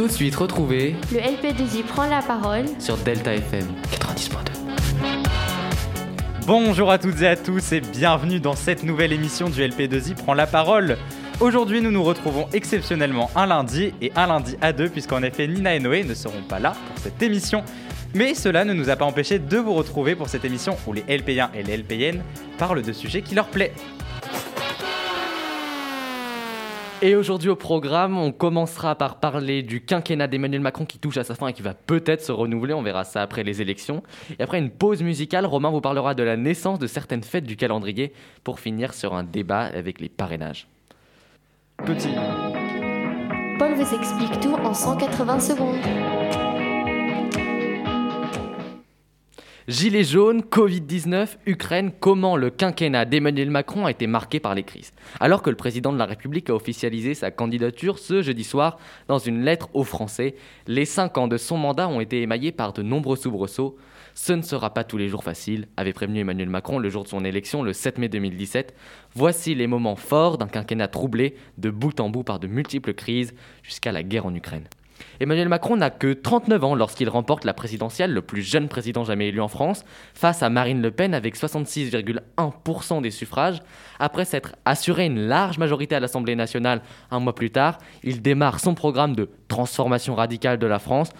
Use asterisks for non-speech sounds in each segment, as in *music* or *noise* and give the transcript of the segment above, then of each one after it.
Tout de suite, retrouvez Le LP2I prend la parole sur Delta FM 90.2. Bonjour à toutes et à tous et bienvenue dans cette nouvelle émission du LP2I prend la parole. Aujourd'hui, nous nous retrouvons exceptionnellement un lundi et un lundi à deux, puisqu'en effet Nina et Noé ne seront pas là pour cette émission. Mais cela ne nous a pas empêché de vous retrouver pour cette émission où les LP1 et les LPN parlent de sujets qui leur plaisent. Et aujourd'hui au programme, on commencera par parler du quinquennat d'Emmanuel Macron qui touche à sa fin et qui va peut-être se renouveler, on verra ça après les élections. Et après une pause musicale, Romain vous parlera de la naissance de certaines fêtes du calendrier pour finir sur un débat avec les parrainages. Petit. Paul vous explique tout en 180 secondes. Gilets jaunes, Covid-19, Ukraine, comment le quinquennat d'Emmanuel Macron a été marqué par les crises? Alors que le président de la République a officialisé sa candidature ce jeudi soir dans une lettre aux Français, les cinq ans de son mandat ont été émaillés par de nombreux soubresauts. Ce ne sera pas tous les jours facile, avait prévenu Emmanuel Macron le jour de son élection le 7 mai 2017. Voici les moments forts d'un quinquennat troublé de bout en bout par de multiples crises jusqu'à la guerre en Ukraine. Emmanuel Macron n'a que 39 ans lorsqu'il remporte la présidentielle, le plus jeune président jamais élu en France, face à Marine Le Pen avec 66,1% des suffrages. Après s'être assuré une large majorité à l'Assemblée nationale un mois plus tard, il démarre son programme de transformation radicale de la France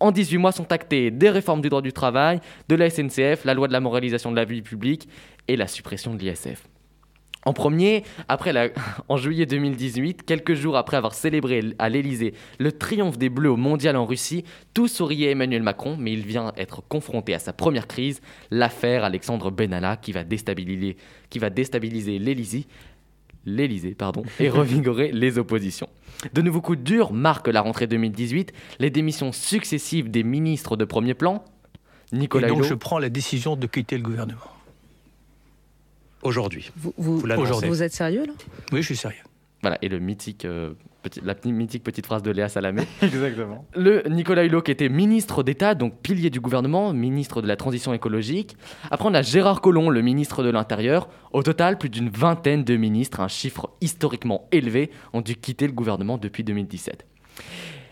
en 18 mois sont actées des réformes du droit du travail, de la SNCF, la loi de la moralisation de la vie publique et la suppression de l'ISF. En premier, après la... *laughs* en juillet 2018, quelques jours après avoir célébré à l'Elysée le triomphe des Bleus au mondial en Russie, tout souriait Emmanuel Macron, mais il vient être confronté à sa première crise, l'affaire Alexandre Benalla, qui va déstabiliser, qui va déstabiliser l'Elysée, l'Elysée, pardon, *laughs* et revigorer les oppositions. De nouveaux coups durs marquent la rentrée 2018, les démissions successives des ministres de premier plan, Nicolas Et donc Hulot- je prends la décision de quitter le gouvernement. Aujourd'hui. Vous, vous, êtes sérieux là? Oui, je suis sérieux. Voilà, et le mythique, euh, petit- la mythique petite phrase de Léa Salamé. *laughs* Exactement. Le Nicolas Hulot qui était ministre d'État, donc pilier du gouvernement, ministre de la transition écologique. Après, on a Gérard Collomb, le ministre de l'Intérieur. Au total, plus d'une vingtaine de ministres, un chiffre historiquement élevé, ont dû quitter le gouvernement depuis 2017.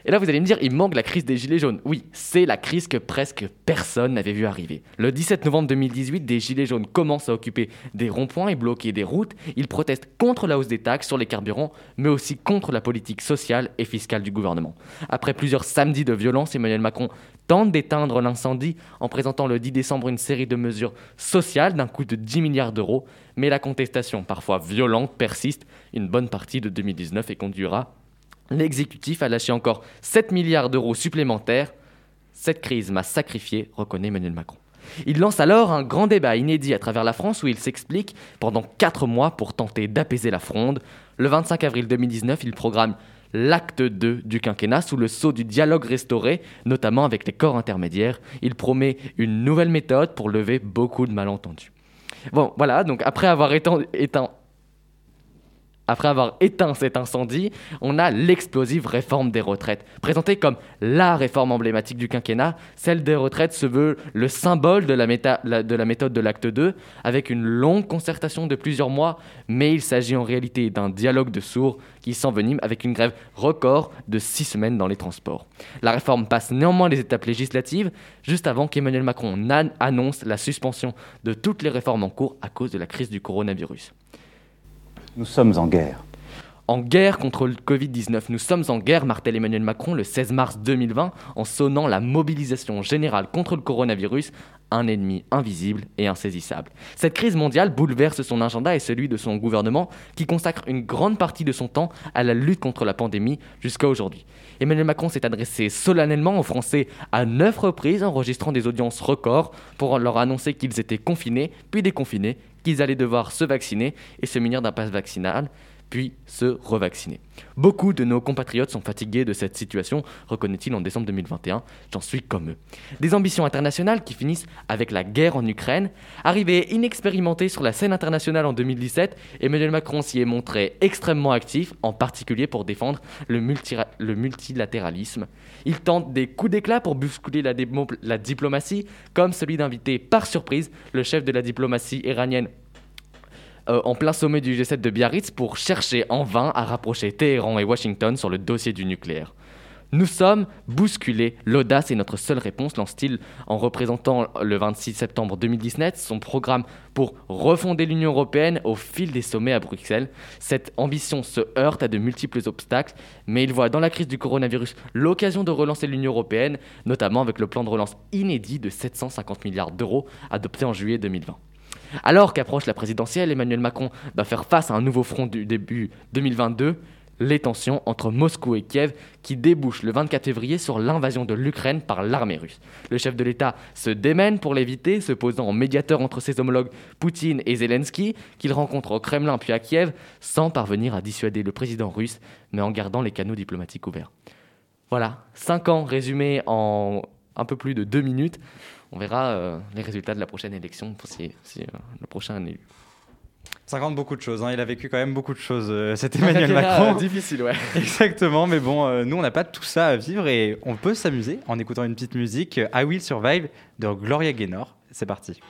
Et là, vous allez me dire, il manque la crise des Gilets jaunes. Oui, c'est la crise que presque personne n'avait vu arriver. Le 17 novembre 2018, des Gilets jaunes commencent à occuper des ronds-points et bloquer des routes. Ils protestent contre la hausse des taxes sur les carburants, mais aussi contre la politique sociale et fiscale du gouvernement. Après plusieurs samedis de violence, Emmanuel Macron tente d'éteindre l'incendie en présentant le 10 décembre une série de mesures sociales d'un coût de 10 milliards d'euros. Mais la contestation, parfois violente, persiste une bonne partie de 2019 et conduira L'exécutif a lâché encore 7 milliards d'euros supplémentaires. Cette crise m'a sacrifié, reconnaît Emmanuel Macron. Il lance alors un grand débat inédit à travers la France où il s'explique pendant 4 mois pour tenter d'apaiser la fronde. Le 25 avril 2019, il programme l'acte 2 du quinquennat sous le sceau du dialogue restauré, notamment avec les corps intermédiaires. Il promet une nouvelle méthode pour lever beaucoup de malentendus. Bon, voilà, donc après avoir éteint après avoir éteint cet incendie, on a l'explosive réforme des retraites. Présentée comme la réforme emblématique du quinquennat, celle des retraites se veut le symbole de la, méthode de l'acte 2, avec une longue concertation de plusieurs mois, mais il s'agit en réalité d'un dialogue de sourds qui s'envenime avec une grève record de six semaines dans les transports. La réforme passe néanmoins les étapes législatives, juste avant qu'Emmanuel Macron annonce la suspension de toutes les réformes en cours à cause de la crise du coronavirus. Nous sommes en guerre. En guerre contre le Covid-19, nous sommes en guerre, martèle Emmanuel Macron le 16 mars 2020 en sonnant la mobilisation générale contre le coronavirus, un ennemi invisible et insaisissable. Cette crise mondiale bouleverse son agenda et celui de son gouvernement qui consacre une grande partie de son temps à la lutte contre la pandémie jusqu'à aujourd'hui. Emmanuel Macron s'est adressé solennellement aux Français à neuf reprises, enregistrant des audiences records pour leur annoncer qu'ils étaient confinés, puis déconfinés, qu'ils allaient devoir se vacciner et se munir d'un pass vaccinal puis se revacciner. Beaucoup de nos compatriotes sont fatigués de cette situation, reconnaît-il en décembre 2021. J'en suis comme eux. Des ambitions internationales qui finissent avec la guerre en Ukraine. Arrivé inexpérimenté sur la scène internationale en 2017, Emmanuel Macron s'y est montré extrêmement actif, en particulier pour défendre le, multilatéralisme. Il tente des coups d'éclat pour bousculer la diplomatie, comme celui d'inviter par surprise le chef de la diplomatie iranienne euh, en plein sommet du G7 de Biarritz pour chercher en vain à rapprocher Téhéran et Washington sur le dossier du nucléaire. Nous sommes bousculés, l'audace est notre seule réponse, lance-t-il en représentant le 26 septembre 2019 son programme pour refonder l'Union européenne au fil des sommets à Bruxelles. Cette ambition se heurte à de multiples obstacles, mais il voit dans la crise du coronavirus l'occasion de relancer l'Union européenne, notamment avec le plan de relance inédit de 750 milliards d'euros adopté en juillet 2020. Alors qu'approche la présidentielle, Emmanuel Macron va faire face à un nouveau front du début 2022, les tensions entre Moscou et Kiev qui débouchent le 24 février sur l'invasion de l'Ukraine par l'armée russe. Le chef de l'État se démène pour l'éviter, se posant en médiateur entre ses homologues Poutine et Zelensky, qu'il rencontre au Kremlin puis à Kiev, sans parvenir à dissuader le président russe, mais en gardant les canaux diplomatiques ouverts. Voilà, 5 ans résumés en un peu plus de 2 minutes. On verra euh, les résultats de la prochaine élection si, si, euh, le prochain est élu. 50 beaucoup de choses, hein. il a vécu quand même beaucoup de choses, euh, cet *laughs* Emmanuel Macron. difficile, ouais. *laughs* Exactement, mais bon, euh, nous on n'a pas tout ça à vivre et on peut s'amuser en écoutant une petite musique, I Will Survive de Gloria Gaynor. C'est parti.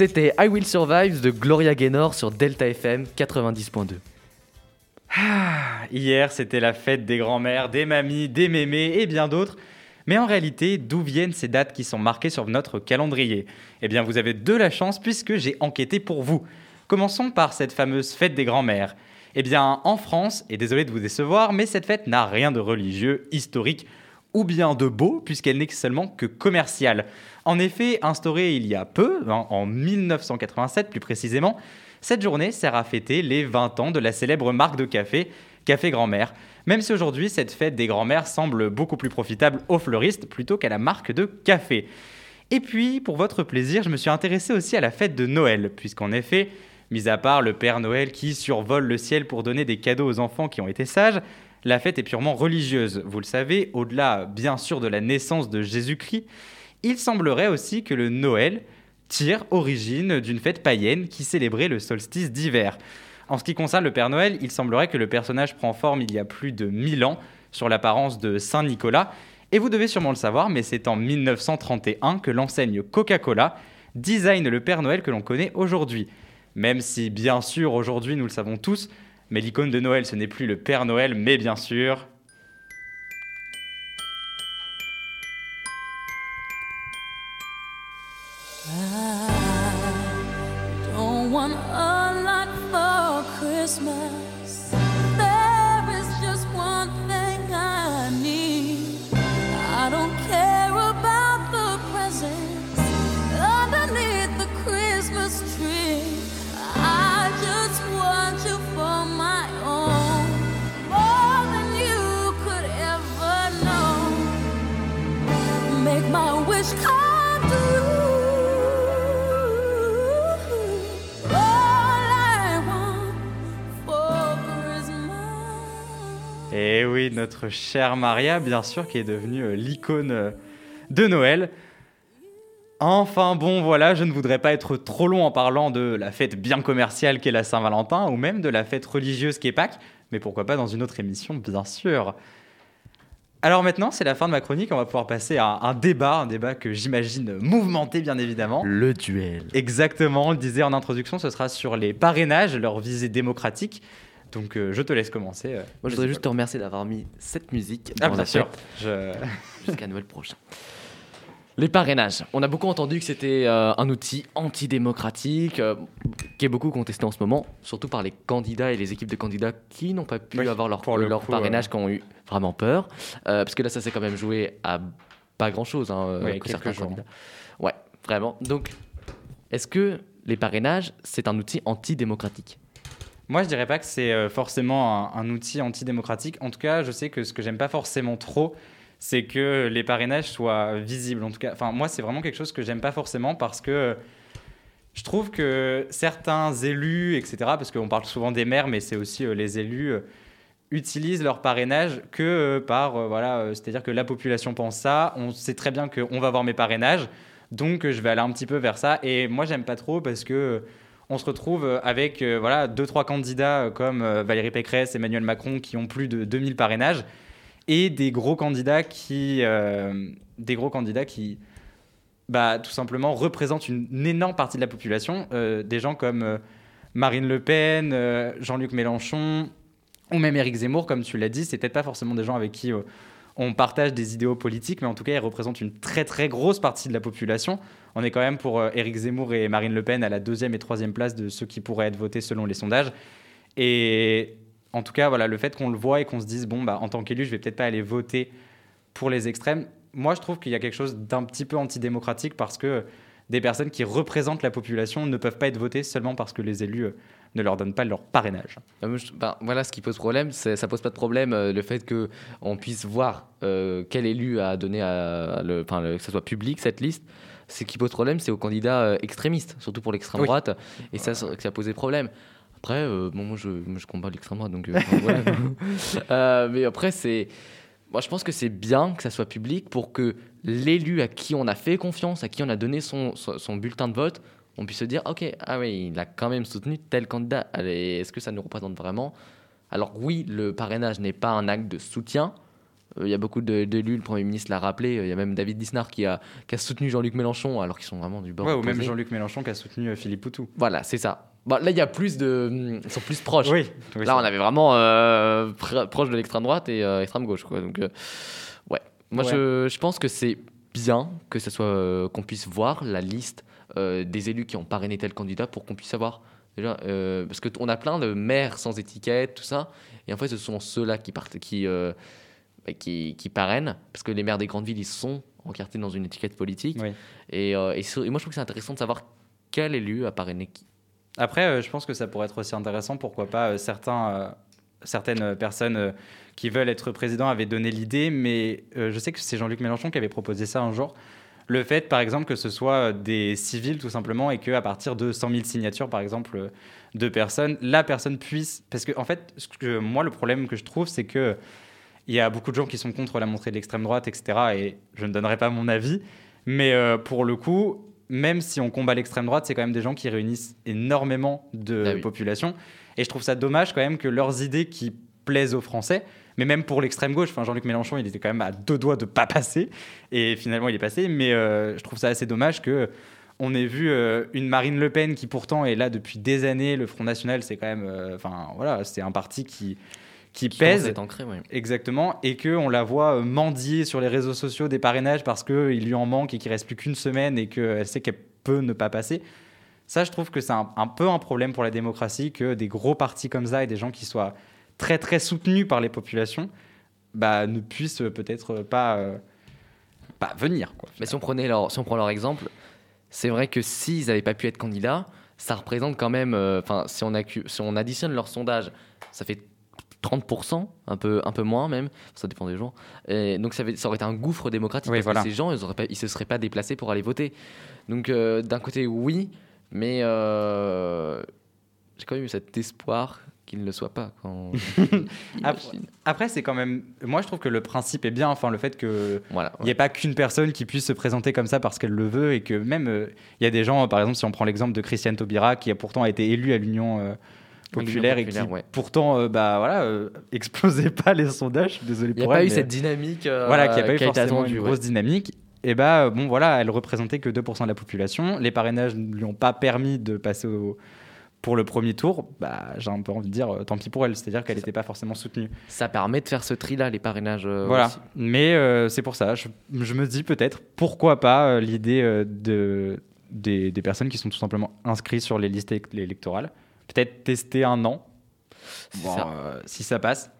C'était I Will Survive de Gloria Gaynor sur Delta FM 90.2. Hier, c'était la fête des grands-mères, des mamies, des mémés et bien d'autres. Mais en réalité, d'où viennent ces dates qui sont marquées sur notre calendrier? Eh bien, vous avez de la chance puisque j'ai enquêté pour vous. Commençons par cette fameuse fête des grands-mères. Eh bien, en France, et désolé de vous décevoir, mais cette fête n'a rien de religieux, historique ou bien de beau, puisqu'elle n'est seulement que commerciale. En effet, instaurée il y a peu, hein, en 1987 plus précisément, cette journée sert à fêter les 20 ans de la célèbre marque de café, Café Grand-Mère, même si aujourd'hui cette fête des grands-mères semble beaucoup plus profitable aux fleuristes plutôt qu'à la marque de café. Et puis, pour votre plaisir, je me suis intéressé aussi à la fête de Noël, puisqu'en effet, mis à part le Père Noël qui survole le ciel pour donner des cadeaux aux enfants qui ont été sages, la fête est purement religieuse. Vous le savez, au-delà bien sûr de la naissance de Jésus-Christ, il semblerait aussi que le Noël tire origine d'une fête païenne qui célébrait le solstice d'hiver. En ce qui concerne le Père Noël, il semblerait que le personnage prend forme il y a plus de 1000 ans sur l'apparence de Saint Nicolas. Et vous devez sûrement le savoir, mais c'est en 1931 que l'enseigne Coca-Cola design le Père Noël que l'on connaît aujourd'hui. Même si, bien sûr, aujourd'hui, nous le savons tous, mais l'icône de Noël, ce n'est plus le Père Noël, mais bien sûr... Et Eh oui, notre chère Maria, bien sûr, qui est devenue euh, l'icône euh, de Noël. Enfin bon, voilà, je ne voudrais pas être trop long en parlant de la fête bien commerciale qu'est la Saint-Valentin, ou même de la fête religieuse qu'est Pâques, mais pourquoi pas dans une autre émission, bien sûr. Alors maintenant, c'est la fin de ma chronique, on va pouvoir passer à un débat, un débat que j'imagine mouvementé bien évidemment. Le duel. Exactement, on le disait en introduction, ce sera sur les parrainages, leur visée démocratique. Donc euh, je te laisse commencer. euh, Moi, je voudrais juste te remercier d'avoir mis cette musique Ah bien la sûr. Je... jusqu'à Noël prochain. Les parrainages. On a beaucoup entendu que c'était euh, un outil antidémocratique euh, qui est beaucoup contesté en ce moment, surtout par les candidats et les équipes de candidats qui n'ont pas pu Oui, avoir leur, le leur coup, parrainage, qui ont eu vraiment peur. Euh, parce que là, ça s'est quand même joué à pas grand-chose. Hein, euh, Oui, que certains jours. candidats. Ouais, vraiment. Donc, est-ce que les parrainages, c'est un outil antidémocratique? Moi, je dirais pas que c'est euh, forcément un, un outil antidémocratique. En tout cas, je sais que ce que j'aime pas forcément trop, c'est que les parrainages soient visibles. En tout cas, enfin, moi, c'est vraiment quelque chose que j'aime pas forcément parce que je trouve que certains élus, etc., parce qu'on parle souvent des maires, mais c'est aussi euh, les élus, euh, utilisent leur parrainage que euh, par, voilà, c'est-à-dire que la population pense ça, on sait très bien qu'on va avoir mes parrainages, donc je vais aller un petit peu vers ça. Et moi, j'aime pas trop parce que on se retrouve avec voilà, deux, trois candidats comme Valérie Pécresse, Emmanuel Macron qui ont plus de 2000 parrainages et des gros candidats qui, euh, des gros candidats qui bah, tout simplement représentent une, énorme partie de la population. Euh, des gens comme euh, Marine Le Pen, Jean-Luc Mélenchon ou même Éric Zemmour, comme tu l'as dit, c'est peut-être pas forcément des gens avec qui on partage des idéaux politiques, mais en tout cas, ils représentent une très très grosse partie de la population. On est quand même pour Éric Zemmour et Marine Le Pen à la deuxième et troisième place de ceux qui pourraient être votés selon les sondages. Et en tout cas, voilà, le fait qu'on le voit et qu'on se dise, bon, bah, en tant qu'élu, je vais peut-être pas aller voter pour les extrêmes, moi, je trouve qu'il y a quelque chose d'un petit peu antidémocratique parce que des personnes qui représentent la population ne peuvent pas être votées seulement parce que les élus euh, ne leur donnent pas leur parrainage. Je- ben, voilà, ce qui pose problème, c'est, ça pose pas de problème euh, le fait que on puisse voir euh, quel élu a donné à, le, enfin, le- que ça soit public cette liste. Ce qui pose problème, c'est aux candidats euh, extrémistes, surtout pour l'extrême Oui. droite, et ça, ça a posé problème. Après, euh, bon, moi, je, moi, je combats l'extrême droite, donc euh, voilà. *laughs* Euh, mais après, c'est, moi, je pense que c'est bien que ça soit public pour que l'élu à qui on a fait confiance, à qui on a donné son, son, son bulletin de vote, on puisse se dire, ok, ah oui, il a quand même soutenu tel candidat. Allez, est-ce que ça nous représente vraiment? Alors oui, le parrainage n'est pas un acte de soutien, Euh, Il y a beaucoup d'élus, le Premier ministre l'a rappelé. Il y a même David Disnard qui a, qui a soutenu Jean-Luc Mélenchon, alors qu'ils sont vraiment du bord. Ouais, ou même. Jean-Luc Mélenchon qui a soutenu Philippe Poutou. Voilà, c'est ça. Bon, là, il y a plus de. Ils sont plus proches. Oui, oui, Là, on avait vraiment euh, pr- proche de l'extrême droite et euh, extrême gauche, quoi. Donc, euh, ouais. Moi, Ouais. Je, je pense que c'est bien que ce soit qu'on puisse voir la liste des élus qui ont parrainé tel candidat pour qu'on puisse savoir. Déjà, parce qu'on a plein de maires sans étiquette, tout ça. Et en fait, ce sont ceux-là qui, partent, qui, bah, qui, qui parrainent. Parce que les maires des grandes villes, ils sont encartés dans une étiquette politique. Oui. Et, et et moi, je trouve que c'est intéressant de savoir quel élu a parrainé qui. Après, euh, je pense que ça pourrait être aussi intéressant, pourquoi pas, euh, certains, euh, certaines personnes qui veulent être président avaient donné l'idée, mais je sais que c'est Jean-Luc Mélenchon qui avait proposé ça un jour. Le fait, par exemple, que ce soit des civils, tout simplement, et qu'à partir de 100 000 signatures, par exemple, de personnes, la personne puisse... Parce que, en fait, moi, le problème que je trouve, c'est que il y a beaucoup de gens qui sont contre la montée de l'extrême droite, etc. Et je ne donnerai pas mon avis. Mais pour le coup, même si on combat l'extrême droite, c'est quand même des gens qui réunissent énormément de Ah oui. population. Et je trouve ça dommage quand même que leurs idées qui plaisent aux Français, mais même pour l'extrême gauche, enfin Jean-Luc Mélenchon, il était quand même à deux doigts de pas passer, et finalement il est passé. Mais euh, je trouve ça assez dommage que on ait vu euh, une Marine Le Pen qui pourtant est là depuis des années. Le Front National, c'est quand même, euh, enfin voilà, c'est un parti qui qui, pèse. ancré. Exactement, et que on la voit euh, mendier sur les réseaux sociaux des parrainages parce qu'il lui en manque et qu'il reste plus qu'une semaine et qu'elle sait qu'elle peut ne pas passer. Ça, je trouve que c'est un, un peu un problème pour la démocratie que des gros partis comme ça et des gens qui soient très très soutenus par les populations bah, ne puissent peut-être pas, euh, pas venir. Quoi. Mais si on, prenait leur, si on prend leur exemple, c'est vrai que s'ils n'avaient pas pu être candidats, ça représente quand même. euh, si, on si on additionne leur sondage, ça fait 30%, un peu, un peu moins même, ça dépend des jours. Et donc ça, avait- ça aurait été un gouffre démocratique Oui, parce voilà. que ces gens, ils ne se seraient pas déplacés pour aller voter. Donc euh, d'un côté, oui, mais euh, j'ai quand même eu cet espoir qu'il ne le soit pas. Quand... *laughs* Après, c'est quand même. Moi, je trouve que le principe est bien. Enfin, le fait que Voilà. Il n'y a pas qu'une personne qui puisse se présenter comme ça parce qu'elle le veut et que même euh, il y a des gens, par exemple, si on prend l'exemple de Christiane Taubira qui a pourtant été élue à l'Union euh, populaire et qui ouais. pourtant euh, bah voilà euh, explosait pas les sondages. Je suis désolé Il n'y a pour pas elle. eu mais- cette dynamique euh, voilà, qui a pas eu forcément une ouais. grosse dynamique. Et bah euh, bon voilà, elle représentait que 2% de la population. Les parrainages ne lui ont pas permis de passer au- pour le premier tour. Bah j'ai un peu envie de dire euh, tant pis pour elle, c'est-à-dire qu'elle n'était pas forcément soutenue. Ça permet de faire ce tri-là, les parrainages. euh, Voilà. aussi. Mais euh, c'est pour ça, je, je me dis peut-être pourquoi pas euh, l'idée euh, de, des, des personnes qui sont tout simplement inscrites sur les listes élec- électorales. Peut-être tester un an, C'est Bon, ça. euh, si ça passe.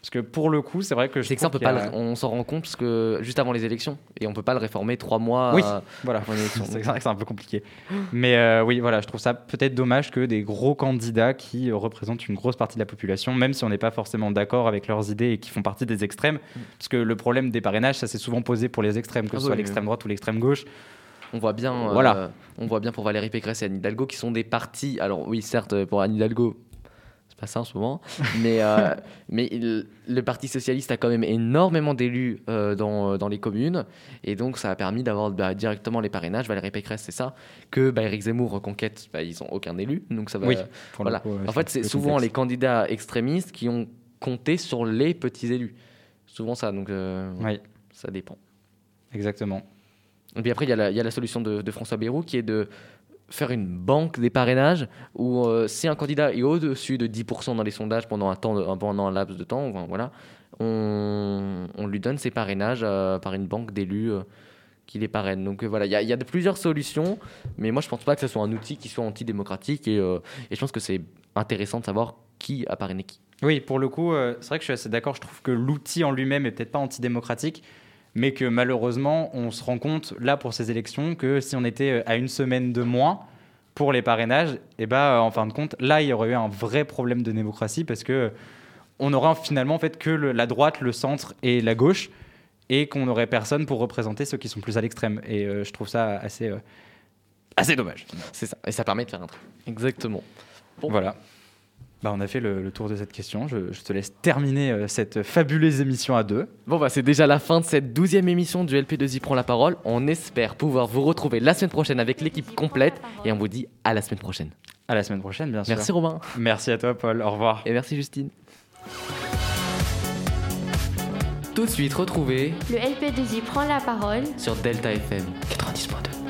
Parce que pour le coup, c'est vrai que je C'est que ça, on, trouve peut pas qu'il y a- le- on s'en rend compte parce que juste avant les élections, et on peut pas le réformer trois mois. Oui, euh, voilà. *laughs* c'est vrai que c'est un peu compliqué. Mais euh, oui, voilà, je trouve ça peut-être dommage que des gros candidats qui représentent une grosse partie de la population, même si on n'est pas forcément d'accord avec leurs idées et qui font partie des extrêmes, parce que le problème des parrainages, ça s'est souvent posé pour les extrêmes, que Ah ce soit oui, l'extrême droite ou l'extrême gauche. On voit bien, euh, Voilà. on voit bien pour Valérie Pécresse et Anne Hidalgo qui sont des partis. Alors oui, certes, pour Anne Hidalgo, c'est pas ça en ce moment, *laughs* mais, euh, mais il- le Parti socialiste a quand même énormément d'élus euh, dans, dans les communes, et donc ça a permis d'avoir bah, directement les parrainages. Valérie Pécresse, c'est ça. Que bah, Éric Zemmour reconquête, bah, ils ont aucun élu, donc ça va. Oui, le voilà. coup, ouais, en fait, c'est souvent les candidats extrémistes qui ont compté sur les petits élus. Souvent ça, donc euh, Oui, ça dépend. exactement. Et puis après, il y, a la- solution de, François Bayrou qui est de faire une banque des parrainages où euh, si un candidat est au-dessus de 10% dans les sondages pendant un, temps pendant un laps de temps, voilà, on, lui donne ses parrainages euh, par une banque d'élus euh, qui les parrainent. Donc voilà, il y a, plusieurs solutions, mais moi je pense pas que ce soit un outil qui soit antidémocratique et, et je pense que c'est intéressant de savoir qui a parrainé qui. Oui, pour le coup, c'est vrai que je suis assez d'accord. Je trouve que l'outil en lui-même est peut-être pas antidémocratique, mais que malheureusement, on se rend compte là pour ces élections que si on était euh, à une semaine de moins pour les parrainages, et ben en fin de compte, là, il y aurait eu un vrai problème de démocratie parce que on aurait finalement en fait que le- la droite, le centre et la gauche, et qu'on n'aurait personne pour représenter ceux qui sont plus à l'extrême. Et euh, je trouve ça assez euh, assez dommage. C'est ça, et ça permet de faire un truc. Exactement. Bon. Voilà. Bah, on a fait le, le tour de cette question. Je, je te laisse terminer euh, cette fabuleuse émission à deux. Bon bah c'est déjà la fin de cette douzième émission du LP2I prend la parole. On espère pouvoir vous retrouver la semaine prochaine avec l'équipe complète et on vous dit à la semaine prochaine. À la semaine prochaine, bien sûr. Merci Romain Merci à toi, Paul. Au revoir. et merci Justine. Tout de suite, retrouvez Le LP2I prend la parole sur Delta FM 90.2.